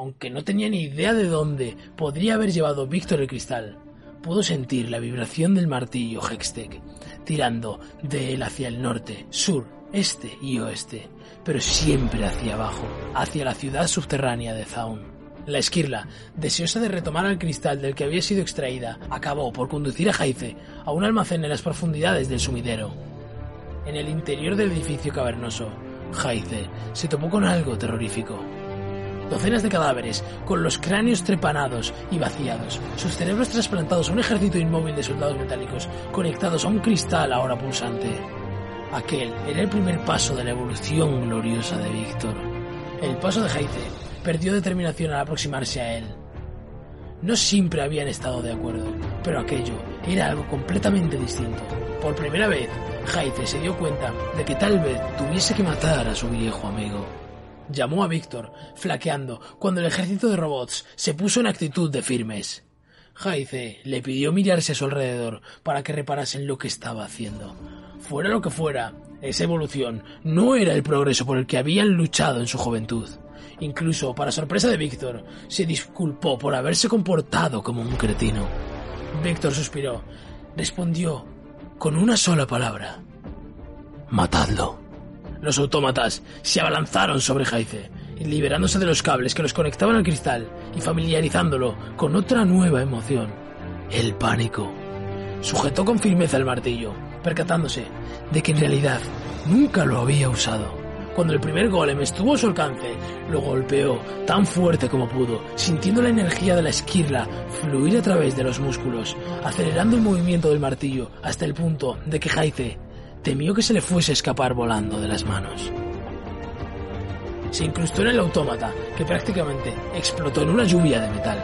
Aunque no tenía ni idea de dónde podría haber llevado Víctor el cristal, pudo sentir la vibración del martillo Hextech, tirando de él hacia el norte, sur, este y oeste, pero siempre hacia abajo, hacia la ciudad subterránea de Zaun. La esquirla, deseosa de retomar el cristal del que había sido extraída, acabó por conducir a Jaice a un almacén en las profundidades del sumidero. En el interior del edificio cavernoso, Jaice se topó con algo terrorífico. Docenas de cadáveres, con los cráneos trepanados y vaciados, sus cerebros trasplantados a un ejército inmóvil de soldados metálicos conectados a un cristal ahora pulsante. Aquel era el primer paso de la evolución gloriosa de Víctor. El paso de Jaice perdió determinación al aproximarse a él. No siempre habían estado de acuerdo, pero aquello era algo completamente distinto. Por primera vez, Jaice se dio cuenta de que tal vez tuviese que matar a su viejo amigo. Llamó a Víctor, flaqueando, cuando el ejército de robots se puso en actitud de firmes. Jaice le pidió mirarse a su alrededor para que reparasen lo que estaba haciendo. Fuera lo que fuera, esa evolución no era el progreso por el que habían luchado en su juventud. Incluso, para sorpresa de Víctor, se disculpó por haberse comportado como un cretino. Víctor suspiró. Respondió con una sola palabra. Matadlo. Los autómatas se abalanzaron sobre Jaice, liberándose de los cables que los conectaban al cristal y familiarizándolo con otra nueva emoción, el pánico. Sujetó con firmeza el martillo, percatándose de que en realidad nunca lo había usado. Cuando el primer golem estuvo a su alcance, lo golpeó tan fuerte como pudo, sintiendo la energía de la esquirla fluir a través de los músculos, acelerando el movimiento del martillo hasta el punto de que Jaice temió que se le fuese a escapar volando de las manos. Se incrustó en el autómata, que prácticamente explotó en una lluvia de metal.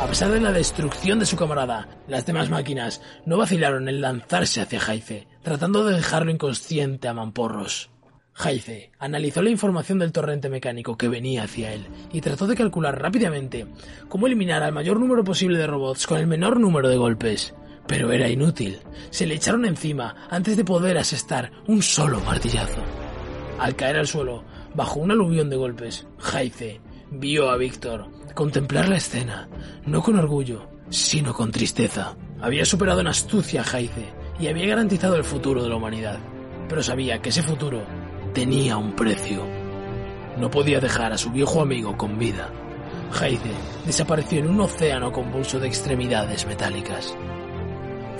A pesar de la destrucción de su camarada, las demás máquinas no vacilaron en lanzarse hacia Jaice, tratando de dejarlo inconsciente a mamporros. Jaice analizó la información del torrente mecánico que venía hacia él y trató de calcular rápidamente cómo eliminar al mayor número posible de robots con el menor número de golpes. Pero era inútil. Se le echaron encima antes de poder asestar un solo martillazo. Al caer al suelo, bajo un aluvión de golpes, Jaice vio a Víctor contemplar la escena, no con orgullo, sino con tristeza. Había superado en astucia a Jaice y había garantizado el futuro de la humanidad. Pero sabía que ese futuro tenía un precio. No podía dejar a su viejo amigo con vida. Jaice desapareció en un océano convulso de extremidades metálicas.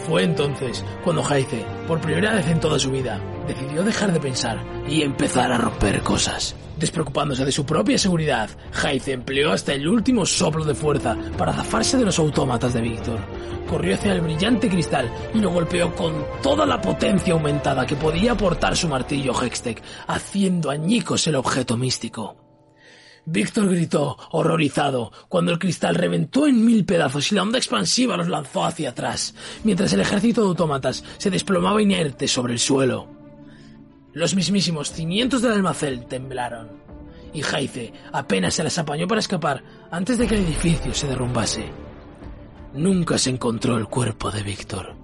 Fue entonces cuando Jaice, por primera vez en toda su vida, decidió dejar de pensar y empezar a romper cosas. Despreocupándose de su propia seguridad, Jaice empleó hasta el último soplo de fuerza para zafarse de los autómatas de Víctor. Corrió hacia el brillante cristal y lo golpeó con toda la potencia aumentada que podía aportar su martillo Hextech, haciendo añicos el objeto místico. Víctor gritó, horrorizado, cuando el cristal reventó en mil pedazos y la onda expansiva los lanzó hacia atrás, mientras el ejército de autómatas se desplomaba inerte sobre el suelo. Los mismísimos cimientos del almacén temblaron, y Jaice apenas se las apañó para escapar antes de que el edificio se derrumbase. Nunca se encontró el cuerpo de Víctor.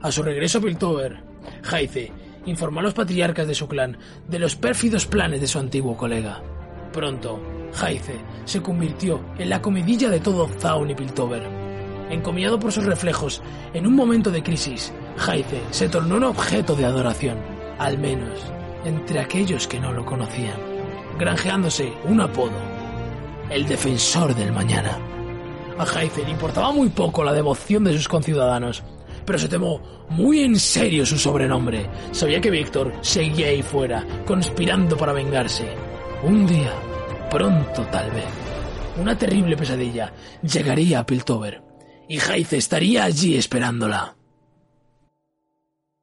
A su regreso a Piltover, Jaice informó a los patriarcas de su clan de los pérfidos planes de su antiguo colega. Pronto, Jaice se convirtió en la comidilla de todo Zaun y Piltover. Encomiado por sus reflejos, en un momento de crisis, Jaice se tornó un objeto de adoración, al menos entre aquellos que no lo conocían, granjeándose un apodo, el defensor del mañana. A Jaice le importaba muy poco la devoción de sus conciudadanos, pero se tomó muy en serio su sobrenombre. Sabía que Víctor seguía ahí fuera, conspirando para vengarse. Un día, pronto tal vez, una terrible pesadilla llegaría a Piltover y Jaice estaría allí esperándola.